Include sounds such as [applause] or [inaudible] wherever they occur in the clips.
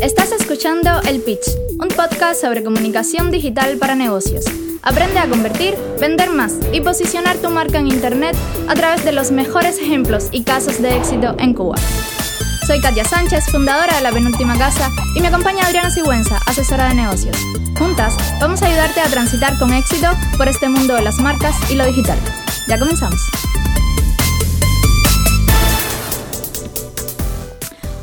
Estás escuchando El Pitch, un podcast sobre comunicación digital para negocios. Aprende a convertir, vender más y posicionar tu marca en Internet a través de los mejores ejemplos y casos de éxito en Cuba. Soy Katia Sánchez, fundadora de La Penúltima Casa, y me acompaña Adriana Sigüenza, asesora de negocios. Juntas, vamos a ayudarte a transitar con éxito por este mundo de las marcas y lo digital. Ya comenzamos.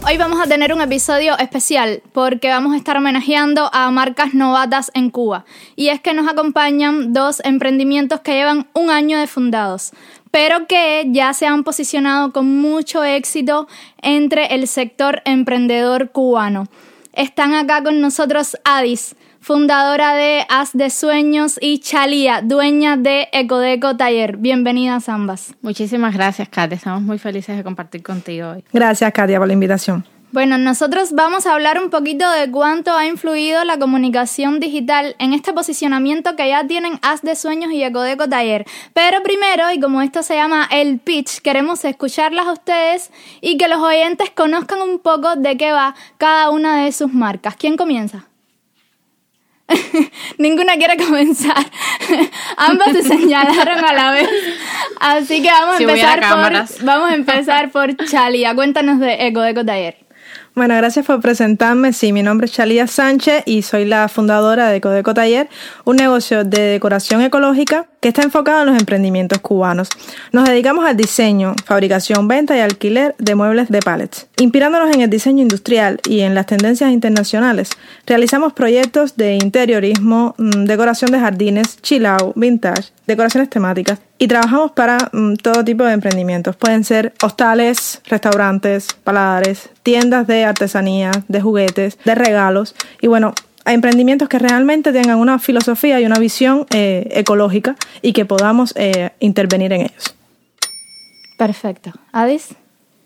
Hoy vamos a tener un episodio especial porque vamos a estar homenajeando a marcas novatas en Cuba. Y es que nos acompañan dos emprendimientos que llevan un año de fundados, pero que ya se han posicionado con mucho éxito entre el sector emprendedor cubano. Están acá con nosotros Adis, fundadora de As de Sueños, y Chalía, dueña de Ecodeco Taller. Bienvenidas ambas. Muchísimas gracias, Katia. Estamos muy felices de compartir contigo hoy. Gracias, Katia, por la invitación. Bueno, nosotros vamos a hablar un poquito de cuánto ha influido la comunicación digital en este posicionamiento que ya tienen As de Sueños y Ecodeco Taller. Pero primero, y como esto se llama el pitch, queremos escucharlas a ustedes y que los oyentes conozcan un poco de qué va cada una de sus marcas. ¿Quién comienza? [laughs] Ninguna quiere comenzar. [laughs] Ambas se señalaron a la vez. Así que vamos a empezar por vamos a empezar por Chalia. Cuéntanos de Eco Deco Taller. Bueno, gracias por presentarme. Sí, mi nombre es Chalía Sánchez y soy la fundadora de Codeco Taller, un negocio de decoración ecológica que está enfocado en los emprendimientos cubanos. Nos dedicamos al diseño, fabricación, venta y alquiler de muebles de pallets. Inspirándonos en el diseño industrial y en las tendencias internacionales, realizamos proyectos de interiorismo, mm, decoración de jardines, chill out, vintage, decoraciones temáticas y trabajamos para mm, todo tipo de emprendimientos. Pueden ser hostales, restaurantes, paladares, tiendas de artesanía, de juguetes, de regalos y bueno, a emprendimientos que realmente tengan una filosofía y una visión eh, ecológica y que podamos eh, intervenir en ellos. Perfecto. ¿Adis?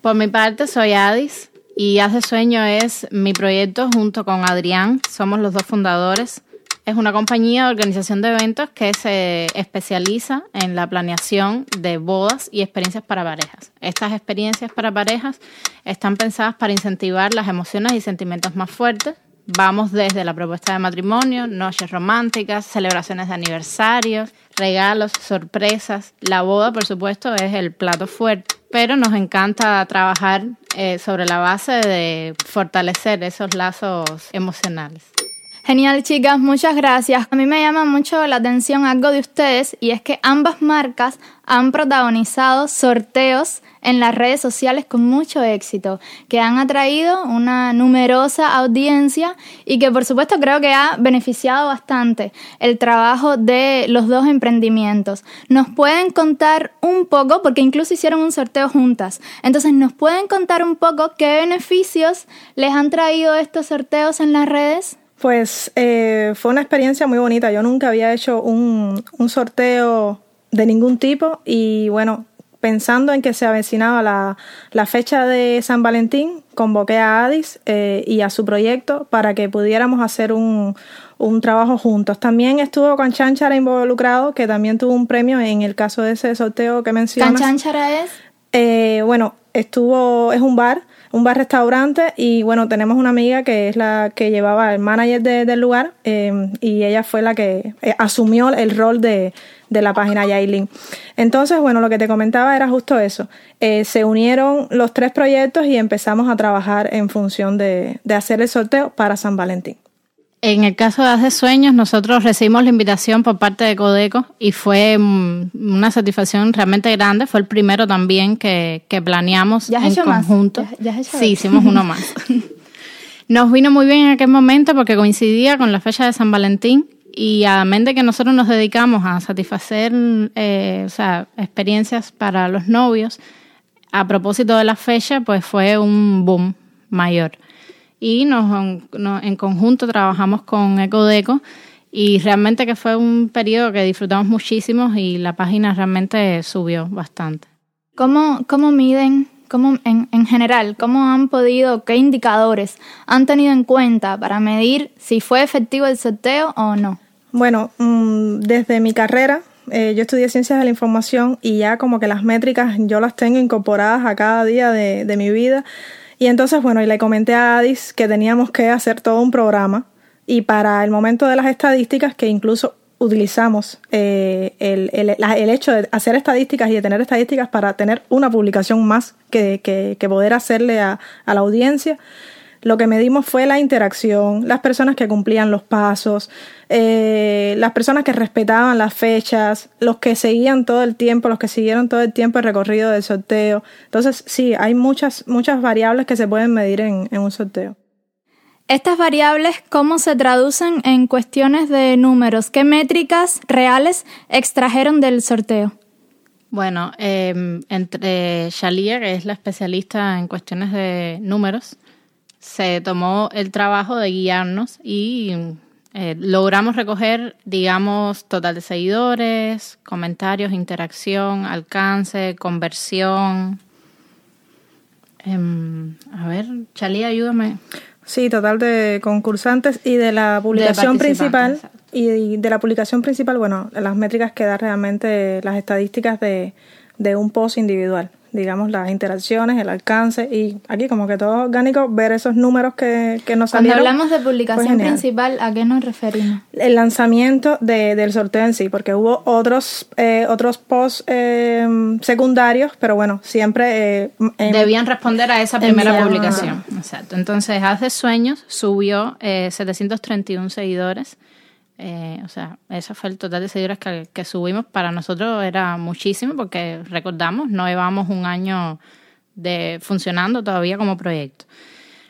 Por mi parte, soy Adis y Hace Sueño es mi proyecto junto con Adrián. Somos los dos fundadores. Es una compañía de organización de eventos que se especializa en la planeación de bodas y experiencias para parejas. Estas experiencias para parejas están pensadas para incentivar las emociones y sentimientos más fuertes Vamos desde la propuesta de matrimonio, noches románticas, celebraciones de aniversarios, regalos, sorpresas. La boda, por supuesto, es el plato fuerte, pero nos encanta trabajar eh, sobre la base de fortalecer esos lazos emocionales. Genial, chicas, muchas gracias. A mí me llama mucho la atención algo de ustedes y es que ambas marcas han protagonizado sorteos en las redes sociales con mucho éxito, que han atraído una numerosa audiencia y que por supuesto creo que ha beneficiado bastante el trabajo de los dos emprendimientos. Nos pueden contar un poco, porque incluso hicieron un sorteo juntas, entonces nos pueden contar un poco qué beneficios les han traído estos sorteos en las redes. Pues eh, fue una experiencia muy bonita. Yo nunca había hecho un, un sorteo de ningún tipo y bueno, pensando en que se avecinaba la, la fecha de San Valentín, convoqué a Adis eh, y a su proyecto para que pudiéramos hacer un, un trabajo juntos. También estuvo con Chanchara involucrado, que también tuvo un premio en el caso de ese sorteo que mencionas. ¿Chanchara es? Eh, bueno, estuvo, es un bar, un bar restaurante y bueno, tenemos una amiga que es la que llevaba el manager del lugar eh, y ella fue la que asumió el rol de de la página Yailin. Entonces, bueno, lo que te comentaba era justo eso. Eh, se unieron los tres proyectos y empezamos a trabajar en función de, hacer el sorteo para San Valentín. En el caso de Hace Sueños, nosotros recibimos la invitación por parte de Codeco y fue mm, una satisfacción realmente grande. Fue el primero también que, planeamos ¿Ya en conjunto. sí, hicimos uno más. [laughs] Nos vino muy bien en aquel momento porque coincidía con la fecha de San Valentín y a mente que nosotros nos dedicamos a satisfacer eh, o sea, experiencias para los novios, a propósito de la fecha, pues fue un boom mayor. Y nos, en conjunto trabajamos con Ecodeco y realmente que fue un periodo que disfrutamos muchísimo y la página realmente subió bastante. ¿Cómo, cómo miden ¿Cómo, en, en, general, cómo han podido, qué indicadores han tenido en cuenta para medir si fue efectivo el sorteo o no? Bueno, mm, desde mi carrera, eh, yo estudié ciencias de la información y ya como que las métricas yo las tengo incorporadas a cada día de, de mi vida Y entonces, bueno, y le comenté a Adis que teníamos que hacer todo un programa y para el momento de las estadísticas, que incluso utilizamos eh, el, el, el, hecho de hacer estadísticas y de tener estadísticas para tener una publicación más que, que, que poder hacerle a, a, la audiencia. Lo que medimos fue la interacción, las personas que cumplían los pasos, eh, las personas que respetaban las fechas, los que seguían todo el tiempo, los que siguieron todo el tiempo el recorrido del sorteo. Entonces, sí, hay muchas, muchas variables que se pueden medir en, en un sorteo. Estas variables, ¿cómo se traducen en cuestiones de números? ¿Qué métricas reales extrajeron del sorteo? Bueno, eh, entre Shalia, que es la especialista en cuestiones de números, se tomó el trabajo de guiarnos y eh, logramos recoger, digamos, total de seguidores, comentarios, interacción, alcance, conversión. Eh, a ver, Shalia, ayúdame. Sí, total de concursantes y de la publicación de principal. Exacto. Y de la publicación principal, bueno, las métricas que da realmente las estadísticas de, de un post individual digamos, las interacciones, el alcance y aquí como que todo orgánico, ver esos números que, que nos Cuando salieron. hablamos de publicación principal, ¿a qué nos referimos? El lanzamiento de, del sorteo en sí, porque hubo otros eh, otros posts eh, secundarios, pero bueno, siempre... Eh, Debían responder a esa primera publicación. Exacto. Entonces, hace sueños subió 731 seguidores eh, o sea, ese fue el total de seguidores que, subimos. Para nosotros era muchísimo porque recordamos, no llevamos un año de funcionando todavía como proyecto.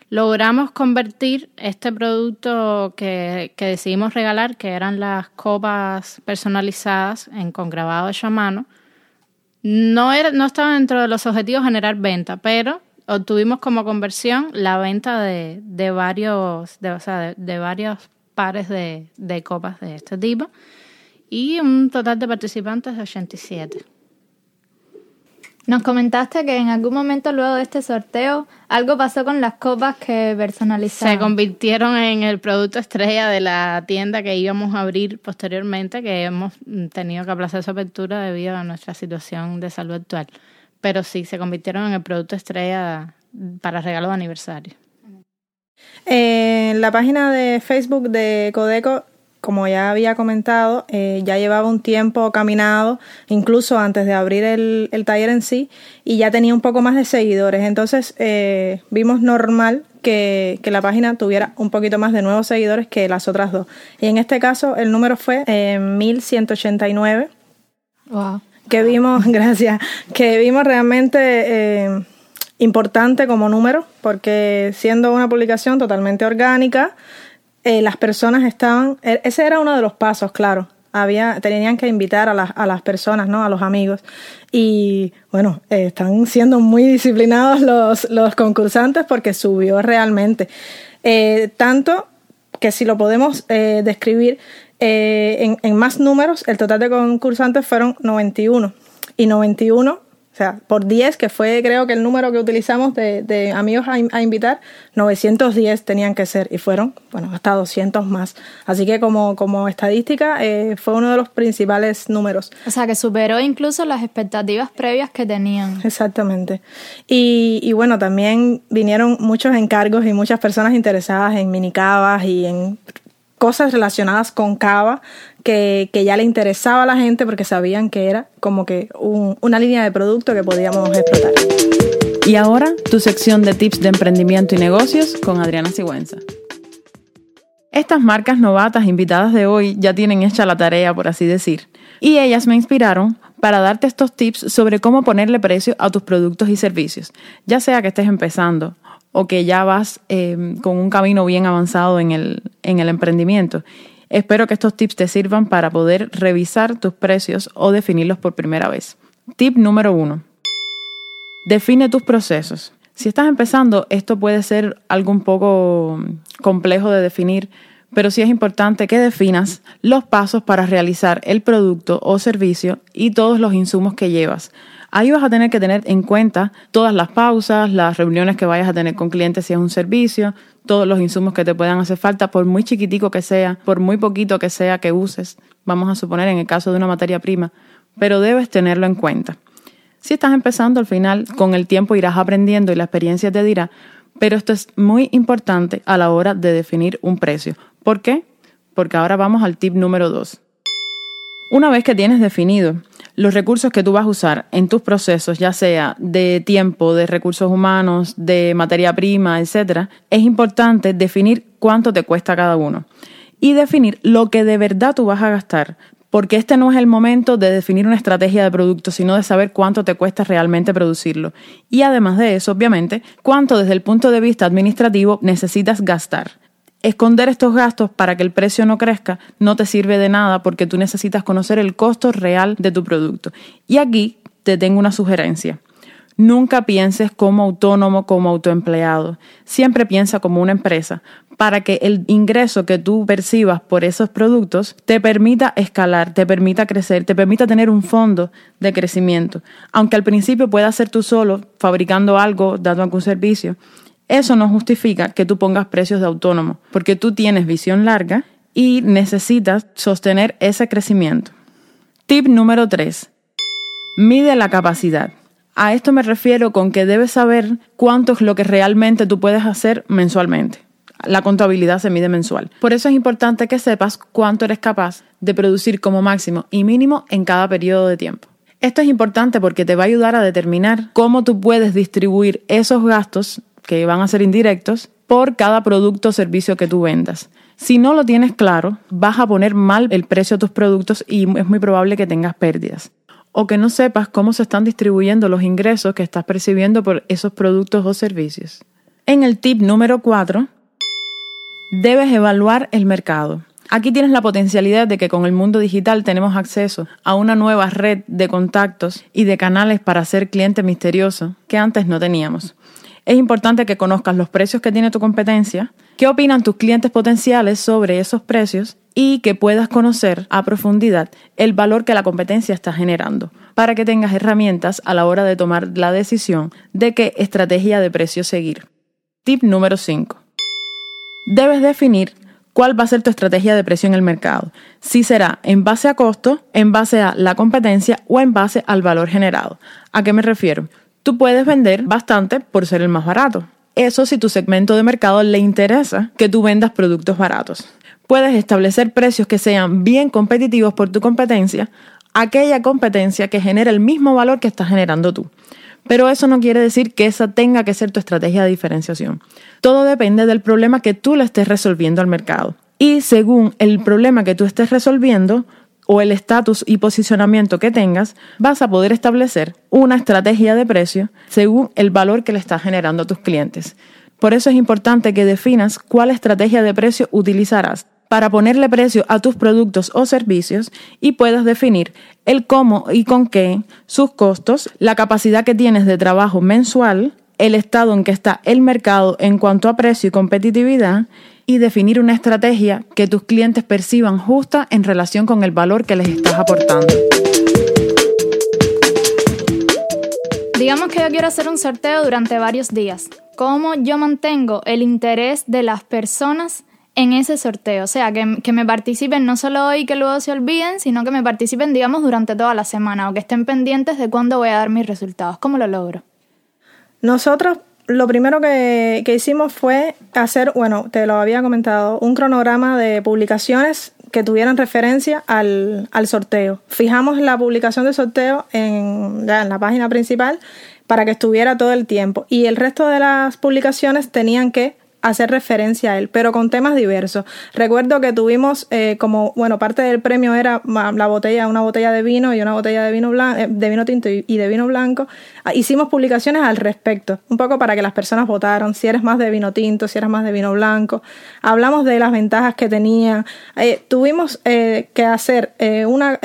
Logramos convertir este producto que, decidimos regalar, que eran las copas personalizadas en, con grabado hecho a mano. No, era, no estaba dentro de los objetivos generar venta, pero obtuvimos como conversión la venta de, de varios, de, o sea, de, de varios pares de, de copas de este tipo y un total de participantes de 87. Nos comentaste que en algún momento luego de este sorteo algo pasó con las copas que personalizaron. Se convirtieron en el producto estrella de la tienda que íbamos a abrir posteriormente, que hemos tenido que aplazar su apertura debido a nuestra situación de salud actual. Pero sí, se convirtieron en el producto estrella para regalo de aniversario. En eh, la página de Facebook de Codeco, como ya había comentado, eh, ya llevaba un tiempo caminado, incluso antes de abrir el, el, taller en sí, y ya tenía un poco más de seguidores. Entonces eh, vimos normal que, que, la página tuviera un poquito más de nuevos seguidores que las otras dos. Y en este caso el número fue eh, 1189. Wow. Que vimos, [laughs] gracias, que vimos realmente eh, importante como número, porque siendo una publicación totalmente orgánica, eh, las personas estaban, e, ese era uno de los pasos, claro. Había, tenían que invitar a las, a las personas, ¿no? A los amigos. Y bueno, eh, están siendo muy disciplinados los, los concursantes porque subió realmente. Eh, tanto que si lo podemos describir en, en más números, el total de concursantes fueron 91. Y 91 o sea, por 10, que fue creo que el número que utilizamos de, de amigos a, a, invitar, 910 tenían que ser y fueron, bueno, hasta 200 más. Así que como, como estadística eh, fue uno de los principales números. O sea, que superó incluso las expectativas previas que tenían. Exactamente. Y, y bueno, también vinieron muchos encargos y muchas personas interesadas en minicabas y en cosas relacionadas con cava que, ya le interesaba a la gente porque sabían que era como que un, una línea de producto que podíamos explotar. Y ahora tu sección de tips de emprendimiento y negocios con Adriana Sigüenza. Estas marcas novatas invitadas de hoy ya tienen hecha la tarea, por así decir, y ellas me inspiraron para darte estos tips sobre cómo ponerle precio a tus productos y servicios, ya sea que estés empezando o que ya vas eh, con un camino bien avanzado en el, en el emprendimiento. Espero que estos tips te sirvan para poder revisar tus precios o definirlos por primera vez. Tip número uno. Define tus procesos. Si estás empezando, esto puede ser algo un poco complejo de definir, pero sí es importante que definas los pasos para realizar el producto o servicio y todos los insumos que llevas. Ahí vas a tener que tener en cuenta todas las pausas, las reuniones que vayas a tener con clientes si es un servicio, todos los insumos que te puedan hacer falta, por muy chiquitico que sea, por muy poquito que sea que uses, vamos a suponer en el caso de una materia prima, pero debes tenerlo en cuenta. Si estás empezando, al final, con el tiempo irás aprendiendo y la experiencia te dirá, Pero esto es muy importante a la hora de definir un precio. ¿Por qué? Porque ahora vamos al tip número 2. Una vez que tienes definido los recursos que tú vas a usar en tus procesos, ya sea de tiempo, de recursos humanos, de materia prima, etc., es importante definir cuánto te cuesta cada uno y definir lo que de verdad tú vas a gastar. Porque este no es el momento de definir una estrategia de producto, sino de saber cuánto te cuesta realmente producirlo. Y además de eso, obviamente, cuánto desde el punto de vista administrativo necesitas gastar. Esconder estos gastos para que el precio no crezca no te sirve de nada porque tú necesitas conocer el costo real de tu producto. Y aquí te tengo una sugerencia. Nunca pienses como autónomo, como autoempleado. Siempre piensa como una empresa para que el ingreso que tú percibas por esos productos te permita escalar, te permita crecer, te permita tener un fondo de crecimiento. Aunque al principio puedas ser tú solo fabricando algo, dando algún servicio, eso no justifica que tú pongas precios de autónomo, porque tú tienes visión larga y necesitas sostener ese crecimiento. Tip número 3. Mide la capacidad. A esto me refiero con que debes saber cuánto es lo que realmente tú puedes hacer mensualmente. La contabilidad se mide mensual. Por eso es importante que sepas cuánto eres capaz de producir como máximo y mínimo en cada periodo de tiempo. Esto es importante porque te va a ayudar a determinar cómo tú puedes distribuir esos gastos que van a ser indirectos por cada producto o servicio que tú vendas. Si no lo tienes claro, vas a poner mal el precio de tus productos y es muy probable que tengas pérdidas. O que no sepas cómo se están distribuyendo los ingresos que estás percibiendo por esos productos o servicios. En el tip número 4, debes evaluar el mercado. Aquí tienes la potencialidad de que con el mundo digital tenemos acceso a una nueva red de contactos y de canales para ser cliente misterioso que antes no teníamos es importante que conozcas los precios que tiene tu competencia, qué opinan tus clientes potenciales sobre esos precios y que puedas conocer a profundidad el valor que la competencia está generando para que tengas herramientas a la hora de tomar la decisión de qué estrategia de precio seguir. Tip número 5. Debes definir cuál va a ser tu estrategia de precio en el mercado. Si será en base a costo, en base a la competencia o en base al valor generado. ¿A qué me refiero? Tú puedes vender bastante por ser el más barato. Eso si tu segmento de mercado le interesa que tú vendas productos baratos. Puedes establecer precios que sean bien competitivos por tu competencia, aquella competencia que genera el mismo valor que estás generando tú. Pero eso no quiere decir que esa tenga que ser tu estrategia de diferenciación. Todo depende del problema que tú le estés resolviendo al mercado. Y según el problema que tú estés resolviendo, o el estatus y posicionamiento que tengas, vas a poder establecer una estrategia de precio según el valor que le estás generando a tus clientes. Por eso es importante que definas cuál estrategia de precio utilizarás para ponerle precio a tus productos o servicios y puedas definir el cómo y con qué, sus costos, la capacidad que tienes de trabajo mensual, el estado en que está el mercado en cuanto a precio y competitividad y definir una estrategia que tus clientes perciban justa en relación con el valor que les estás aportando. Digamos que yo quiero hacer un sorteo durante varios días. ¿Cómo yo mantengo el interés de las personas en ese sorteo? O sea, que, que, me participen no solo hoy que luego se olviden, sino que me participen, digamos, durante toda la semana o que estén pendientes de cuándo voy a dar mis resultados. ¿Cómo lo logro? Nosotros lo primero que, hicimos fue hacer, bueno, te lo había comentado, un cronograma de publicaciones que tuvieran referencia al, sorteo. Fijamos la publicación de sorteo en, en la página principal para que estuviera todo el tiempo. Y el resto de las publicaciones tenían que hacer referencia a él, pero con temas diversos. Recuerdo que tuvimos eh, como, bueno, parte del premio era la botella, una botella de vino y una botella de vino, blanco, eh, de vino tinto y, de vino blanco. Ah, hicimos publicaciones al respecto, un poco para que las personas votaran, si eres más de vino tinto, si eres más de vino blanco. Hablamos de las ventajas que tenía. Eh, tuvimos que hacer una,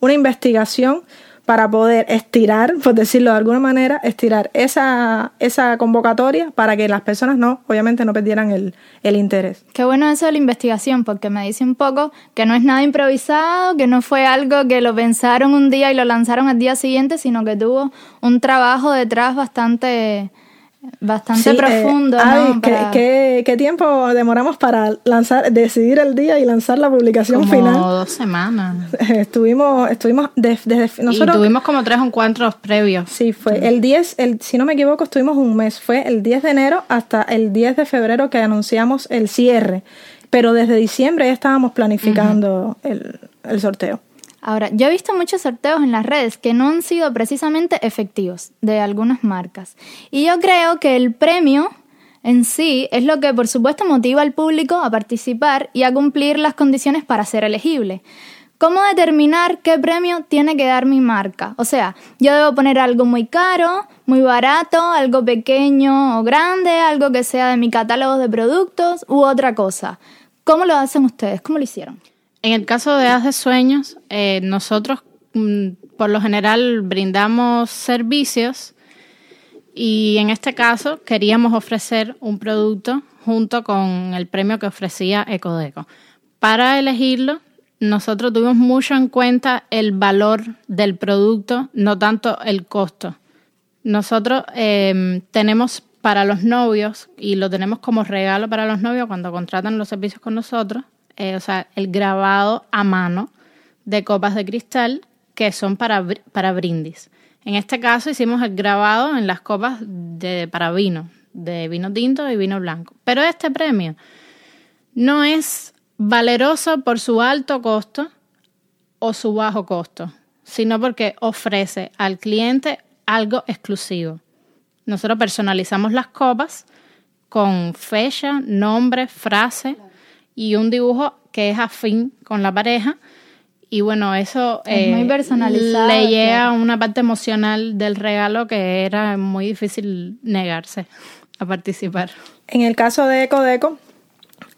una investigación para poder estirar, por decirlo de alguna manera, estirar esa, esa convocatoria para que las personas no, obviamente no perdieran el, el interés. Qué bueno eso de la investigación, porque me dice un poco que no es nada improvisado, que no fue algo que lo pensaron un día y lo lanzaron al día siguiente, sino que tuvo un trabajo detrás bastante bastante Sí, eh, profundo, Adi, ¿no? ¿qué, Para- qué, qué tiempo demoramos para lanzar, decidir el día y lanzar la publicación Como final? dos semanas. [laughs] Estuvimos, estuvimos de- desde nosotros. y tuvimos como tres encuentros previos. Sí, fue el 10, el, si no me equivoco, estuvimos un mes. Fue el 10 de enero hasta el 10 de febrero que anunciamos el cierre. Pero desde diciembre ya estábamos planificando el, el sorteo. Ahora, yo he visto muchos sorteos en las redes que no han sido precisamente efectivos de algunas marcas. Y yo creo que el premio en sí es lo que por supuesto motiva al público a participar y a cumplir las condiciones para ser elegible. ¿Cómo determinar qué premio tiene que dar mi marca? O sea, yo debo poner algo muy caro, muy barato, algo pequeño o grande, algo que sea de mi catálogo de productos u otra cosa. ¿Cómo lo hacen ustedes? ¿Cómo lo hicieron? En el caso de Haz de Sueños, eh, nosotros mm, por lo general brindamos servicios y en este caso queríamos ofrecer un producto junto con el premio que ofrecía Ecodeco. Para elegirlo, nosotros tuvimos mucho en cuenta el valor del producto, no tanto el costo. Nosotros eh, tenemos para los novios, y lo tenemos como regalo para los novios cuando contratan los servicios con nosotros, eh, o sea, el grabado a mano de copas de cristal que son para, para brindis. En este caso hicimos el grabado en las copas de, para vino, de vino tinto y vino blanco. Pero este premio no es valeroso por su alto costo o su bajo costo, sino porque ofrece al cliente algo exclusivo. Nosotros personalizamos las copas con fecha, nombre, frase y un dibujo que es afín con la pareja. Y bueno, eso eh, Es muy personalizado, le llega claro. una parte emocional del regalo que era muy difícil negarse a participar. En el caso de Ecodeco,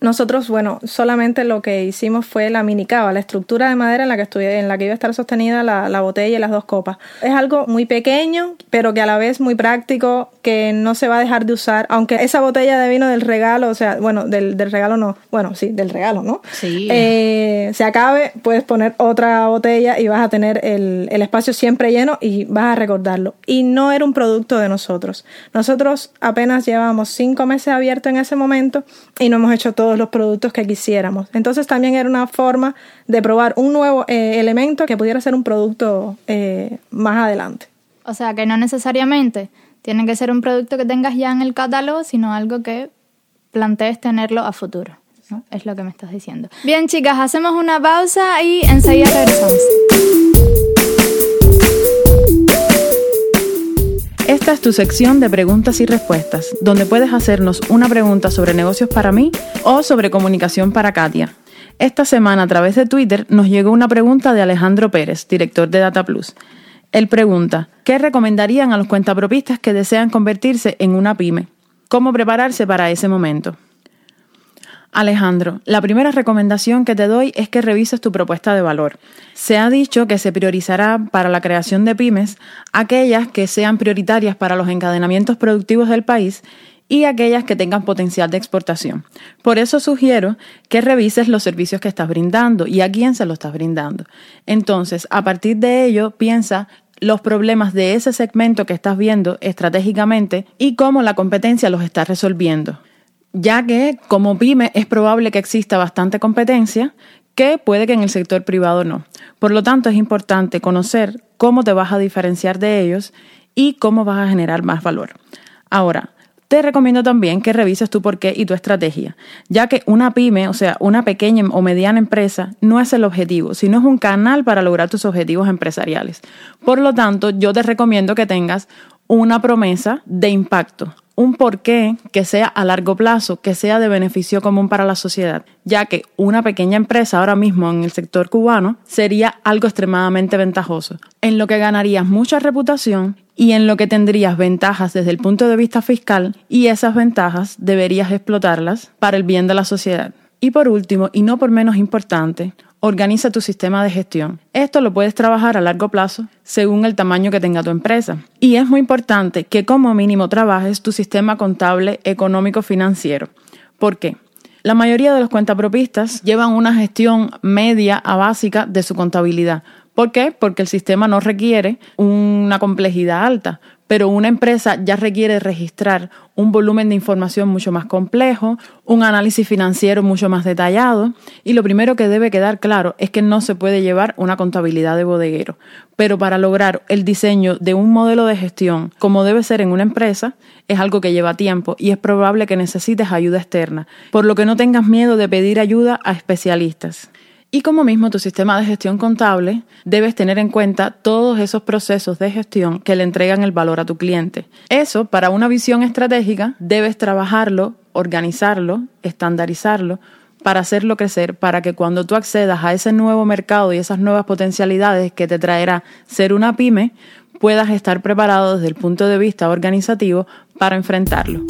nosotros, bueno, solamente lo que hicimos fue la mini cava, la estructura de madera en la que, estuvi- en la que iba a estar sostenida la, la botella y las dos copas. Es algo muy pequeño, pero que a la vez muy práctico, que no se va a dejar de usar, aunque esa botella de vino del regalo, o sea, bueno, del, del regalo no, bueno, sí, del regalo, ¿no? Sí. Eh, se acabe, puedes poner otra botella y vas a tener el, el espacio siempre lleno y vas a recordarlo. Y no era un producto de nosotros. Nosotros apenas llevábamos cinco meses abiertos en ese momento y no hemos hecho los productos que quisiéramos. Entonces también era una forma de probar un nuevo eh, elemento que pudiera ser un producto eh, más adelante. O sea, que no necesariamente tiene que ser un producto que tengas ya en el catálogo, sino algo que plantees tenerlo a futuro. Es lo que me estás diciendo. Bien, chicas, hacemos una pausa y enseguida regresamos. Esta es tu sección de preguntas y respuestas, donde puedes hacernos una pregunta sobre negocios para mí o sobre comunicación para Katia. Esta semana a través de Twitter nos llegó una pregunta de Alejandro Pérez, director de Data Plus. Él pregunta, ¿qué recomendarían a los cuentapropistas que desean convertirse en una pyme? ¿Cómo prepararse para ese momento? Alejandro, la primera recomendación que te doy es que revises tu propuesta de valor. Se ha dicho que se priorizará para la creación de pymes aquellas que sean prioritarias para los encadenamientos productivos del país y aquellas que tengan potencial de exportación. Por eso sugiero que revises los servicios que estás brindando y a quién se los estás brindando. Entonces, a partir de ello, piensa los problemas de ese segmento que estás viendo estratégicamente y cómo la competencia los está resolviendo ya que como pyme es probable que exista bastante competencia que puede que en el sector privado no. Por lo tanto, es importante conocer cómo te vas a diferenciar de ellos y cómo vas a generar más valor. Ahora, te recomiendo también que revises tu porqué y tu estrategia, ya que una pyme, o sea, una pequeña o mediana empresa, no es el objetivo, sino es un canal para lograr tus objetivos empresariales. Por lo tanto, yo te recomiendo que tengas una promesa de impacto, un porqué que sea a largo plazo, que sea de beneficio común para la sociedad, ya que una pequeña empresa ahora mismo en el sector cubano sería algo extremadamente ventajoso, en lo que ganarías mucha reputación y en lo que tendrías ventajas desde el punto de vista fiscal y esas ventajas deberías explotarlas para el bien de la sociedad. Y por último, y no por menos importante, organiza tu sistema de gestión. Esto lo puedes trabajar a largo plazo según el tamaño que tenga tu empresa. Y es muy importante que como mínimo trabajes tu sistema contable económico financiero. ¿Por qué? La mayoría de los cuentapropistas llevan una gestión media a básica de su contabilidad. ¿Por qué? Porque el sistema no requiere una complejidad alta, pero una empresa ya requiere registrar un volumen de información mucho más complejo, un análisis financiero mucho más detallado, y lo primero que debe quedar claro es que no se puede llevar una contabilidad de bodeguero. Pero para lograr el diseño de un modelo de gestión como debe ser en una empresa, es algo que lleva tiempo y es probable que necesites ayuda externa, por lo que no tengas miedo de pedir ayuda a especialistas. Y como mismo tu sistema de gestión contable, debes tener en cuenta todos esos procesos de gestión que le entregan el valor a tu cliente. Eso, para una visión estratégica, debes trabajarlo, organizarlo, estandarizarlo, para hacerlo crecer, para que cuando tú accedas a ese nuevo mercado y esas nuevas potencialidades que te traerá ser una pyme, puedas estar preparado desde el punto de vista organizativo para enfrentarlo.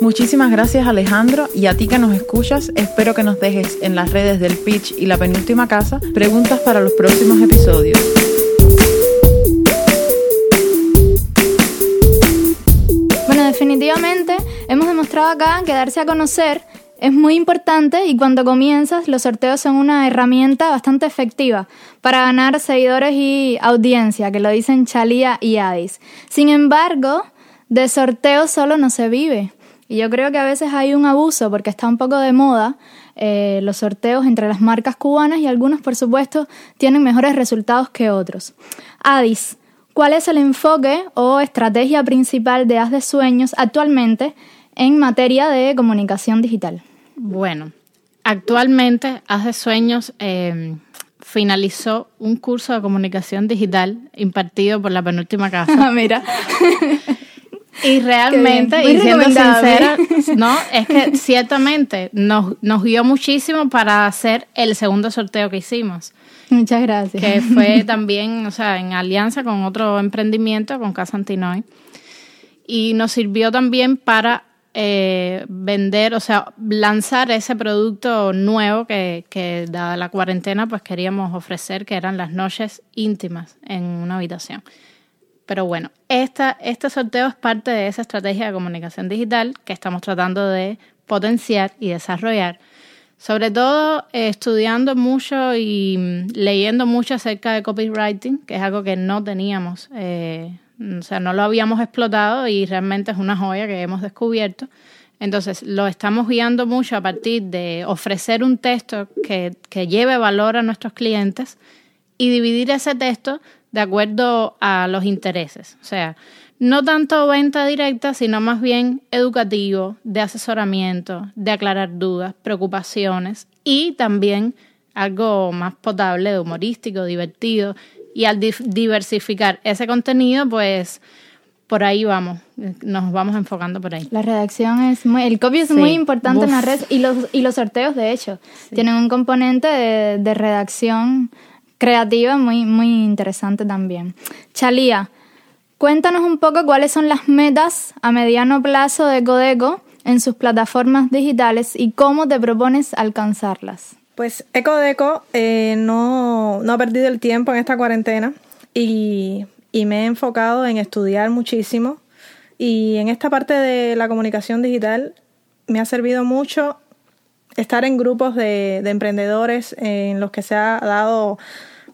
Muchísimas gracias Alejandro y a ti que nos escuchas, espero que nos dejes en las redes del Pitch y la penúltima casa preguntas para los próximos episodios. Bueno, definitivamente hemos demostrado acá que darse a conocer es muy importante y cuando comienzas los sorteos son una herramienta bastante efectiva para ganar seguidores y audiencia, que lo dicen Chalía y Adis. Sin embargo, de sorteos solo no se vive. Y yo creo que a veces hay un abuso porque está un poco de moda eh, los sorteos entre las marcas cubanas y algunos, por supuesto, tienen mejores resultados que otros. Adis, ¿cuál es el enfoque o estrategia principal de Haz de Sueños actualmente en materia de comunicación digital? Bueno, actualmente Haz de Sueños eh, finalizó un curso de comunicación digital impartido por la penúltima [laughs] casa. Mira. [laughs] Y [laughs] realmente, y siendo sincera, [laughs] no, es que ciertamente nos, nos guió muchísimo para hacer el segundo sorteo que hicimos. Muchas gracias. Que fue [laughs] también, o sea, en alianza con otro emprendimiento, con Casa Antinoy. Y nos sirvió también para eh, vender, o sea, lanzar ese producto nuevo que, que, dada la cuarentena, pues queríamos ofrecer, que eran las noches íntimas en una habitación. Pero bueno, esta, este sorteo es parte de esa estrategia de comunicación digital que estamos tratando de potenciar y desarrollar. Sobre todo eh, estudiando mucho y mm, leyendo mucho acerca de copywriting, que es algo que no teníamos, eh, o sea, no lo habíamos explotado y realmente es una joya que hemos descubierto. Entonces, lo estamos guiando mucho a partir de ofrecer un texto que, que lleve valor a nuestros clientes y dividir ese texto de acuerdo a los intereses. O sea, no tanto venta directa, sino más bien educativo, de asesoramiento, de aclarar dudas, preocupaciones y también algo más potable, humorístico, divertido. Y al diversificar ese contenido, pues por ahí vamos, nos vamos enfocando por ahí. La redacción es muy, el copy es muy importante en la red y los, y los sorteos, de hecho, tienen un componente de, de redacción creativa muy, muy interesante también. Chalía, cuéntanos un poco cuáles son las metas a mediano plazo de Codeco en sus plataformas digitales y cómo te propones alcanzarlas. Pues Ecodeco eh, no, no ha perdido el tiempo en esta cuarentena y, y me he enfocado en estudiar muchísimo y en esta parte de la comunicación digital me ha servido mucho estar en grupos de, de, emprendedores en los que se ha dado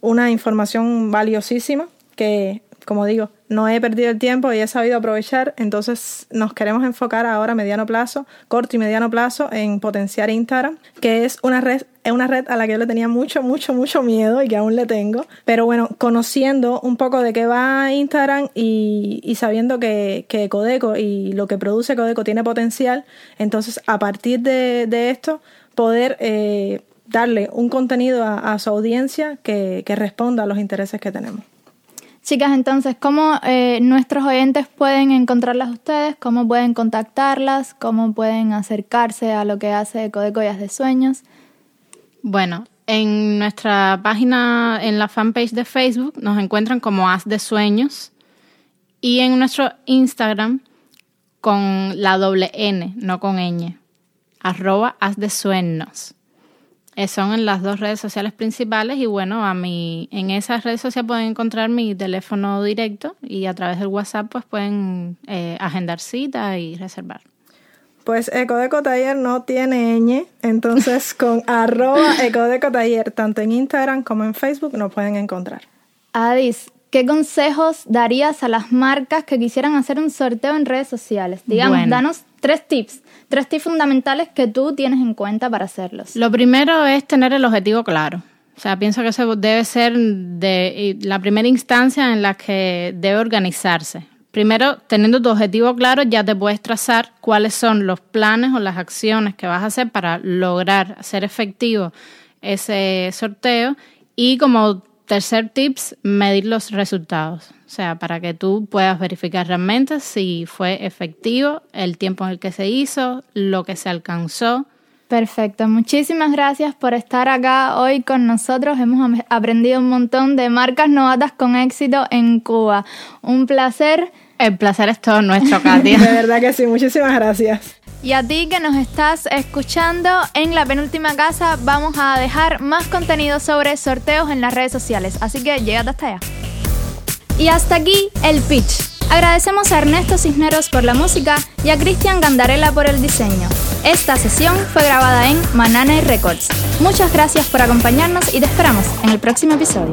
una información valiosísima que, como digo, no he perdido el tiempo y he sabido aprovechar. Entonces nos queremos enfocar ahora a mediano plazo, corto y mediano plazo, en potenciar Instagram, que es una red, es una red a la que yo le tenía mucho, mucho, mucho miedo y que aún le tengo. Pero bueno, conociendo un poco de qué va Instagram y, y sabiendo que, que, Codeco y lo que produce Codeco tiene potencial, entonces a partir de, de esto poder eh, darle un contenido a, su audiencia que, responda a los intereses que tenemos. Chicas, entonces, ¿cómo eh, nuestros oyentes pueden encontrarlas ustedes? ¿Cómo pueden contactarlas? ¿Cómo pueden acercarse a lo que hace Codecoyas de Sueños? Bueno, en nuestra página, en la fanpage de Facebook, nos encuentran como Haz de Sueños y en nuestro Instagram con la doble N, no con ñ, arroba Haz de Sueños. Eh, son en las dos redes sociales principales y bueno, a mí en esas redes sociales pueden encontrar mi teléfono directo y a través del WhatsApp pues pueden eh, agendar cita y reservar. Pues Ecodeco Taller no tiene ñ, entonces [laughs] con arroba Ecodeco Taller, tanto en Instagram como en Facebook nos pueden encontrar. Adis, ¿qué consejos darías a las marcas que quisieran hacer un sorteo en redes sociales? Digamos, Bueno. danos tres tips, tres tips fundamentales que tú tienes en cuenta para hacerlos. Lo primero es tener el objetivo claro. O sea, pienso que eso debe ser de la primera instancia en la que debe organizarse. Primero, teniendo tu objetivo claro, ya te puedes trazar cuáles son los planes o las acciones que vas a hacer para lograr hacer efectivo ese sorteo. Y como tercer tips, medir los resultados. O sea, para que tú puedas verificar realmente si fue efectivo el tiempo en el que se hizo, lo que se alcanzó. Perfecto, muchísimas gracias por estar acá hoy con nosotros. Hemos aprendido un montón de marcas novatas con éxito en Cuba. Un placer. El placer es todo nuestro, [laughs] Katia. De verdad que sí, muchísimas gracias. Y a ti que nos estás escuchando, en la penúltima casa vamos a dejar más contenido sobre sorteos en las redes sociales. Así que llégate hasta allá. Y hasta aquí el pitch. Agradecemos a Ernesto Cisneros por la música y a Cristian Gandarela por el diseño. Esta sesión fue grabada en Manane Records. Muchas gracias por acompañarnos y te esperamos en el próximo episodio.